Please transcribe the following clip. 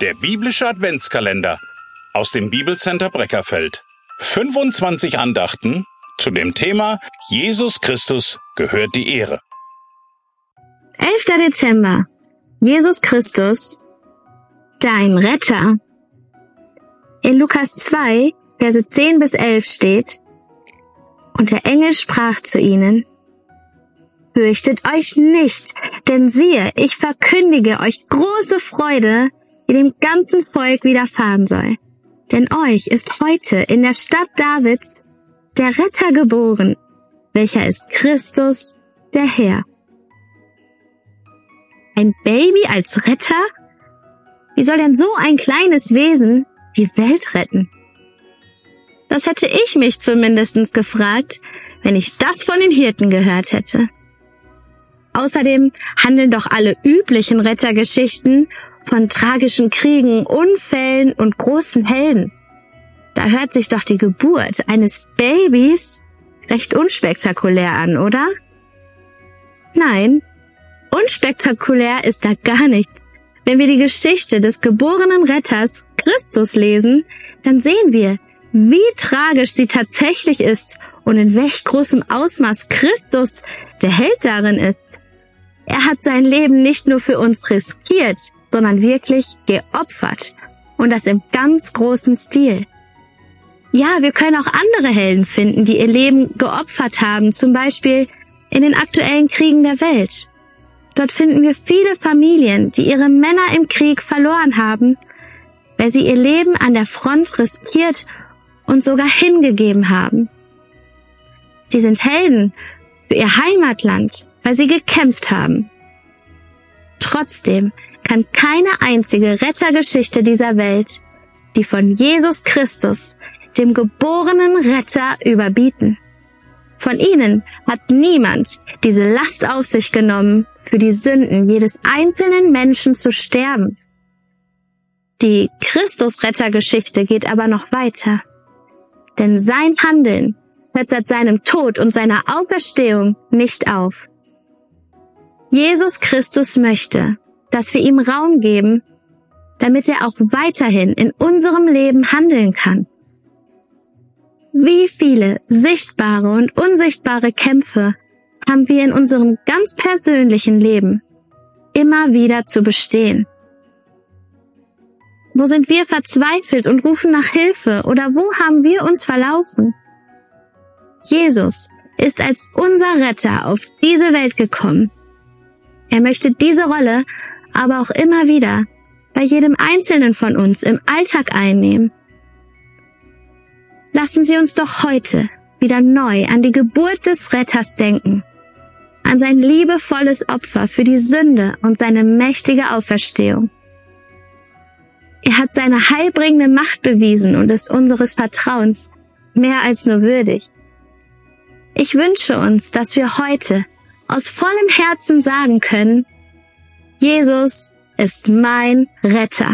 Der biblische Adventskalender aus dem Bibelcenter Breckerfeld. 25 Andachten zu dem Thema Jesus Christus gehört die Ehre. 11. Dezember. Jesus Christus, dein Retter. In Lukas 2, Verse 10 bis 11 steht, Und der Engel sprach zu ihnen, Fürchtet euch nicht, denn siehe, ich verkündige euch große Freude, die dem ganzen Volk widerfahren soll. Denn euch ist heute in der Stadt Davids der Retter geboren, welcher ist Christus, der Herr. Ein Baby als Retter? Wie soll denn so ein kleines Wesen die Welt retten? Das hätte ich mich zumindest gefragt, wenn ich das von den Hirten gehört hätte. Außerdem handeln doch alle üblichen Rettergeschichten von tragischen Kriegen, Unfällen und großen Helden. Da hört sich doch die Geburt eines Babys recht unspektakulär an, oder? Nein, unspektakulär ist da gar nicht. Wenn wir die Geschichte des geborenen Retters Christus lesen, dann sehen wir, wie tragisch sie tatsächlich ist und in welch großem Ausmaß Christus der Held darin ist. Er hat sein Leben nicht nur für uns riskiert, sondern wirklich geopfert. Und das im ganz großen Stil. Ja, wir können auch andere Helden finden, die ihr Leben geopfert haben, zum Beispiel in den aktuellen Kriegen der Welt. Dort finden wir viele Familien, die ihre Männer im Krieg verloren haben, weil sie ihr Leben an der Front riskiert und sogar hingegeben haben. Sie sind Helden für ihr Heimatland, weil sie gekämpft haben. Trotzdem kann keine einzige Rettergeschichte dieser Welt die von Jesus Christus, dem geborenen Retter, überbieten. Von ihnen hat niemand diese Last auf sich genommen, für die Sünden jedes einzelnen Menschen zu sterben. Die Christus-Rettergeschichte geht aber noch weiter. Denn sein Handeln hört seit seinem Tod und seiner Auferstehung nicht auf. Jesus Christus möchte, dass wir ihm Raum geben, damit er auch weiterhin in unserem Leben handeln kann. Wie viele sichtbare und unsichtbare Kämpfe haben wir in unserem ganz persönlichen Leben immer wieder zu bestehen? Wo sind wir verzweifelt und rufen nach Hilfe oder wo haben wir uns verlaufen? Jesus ist als unser Retter auf diese Welt gekommen. Er möchte diese Rolle aber auch immer wieder bei jedem Einzelnen von uns im Alltag einnehmen. Lassen Sie uns doch heute wieder neu an die Geburt des Retters denken, an sein liebevolles Opfer für die Sünde und seine mächtige Auferstehung. Er hat seine heilbringende Macht bewiesen und ist unseres Vertrauens mehr als nur würdig. Ich wünsche uns, dass wir heute aus vollem Herzen sagen können, Jesus ist mein Retter.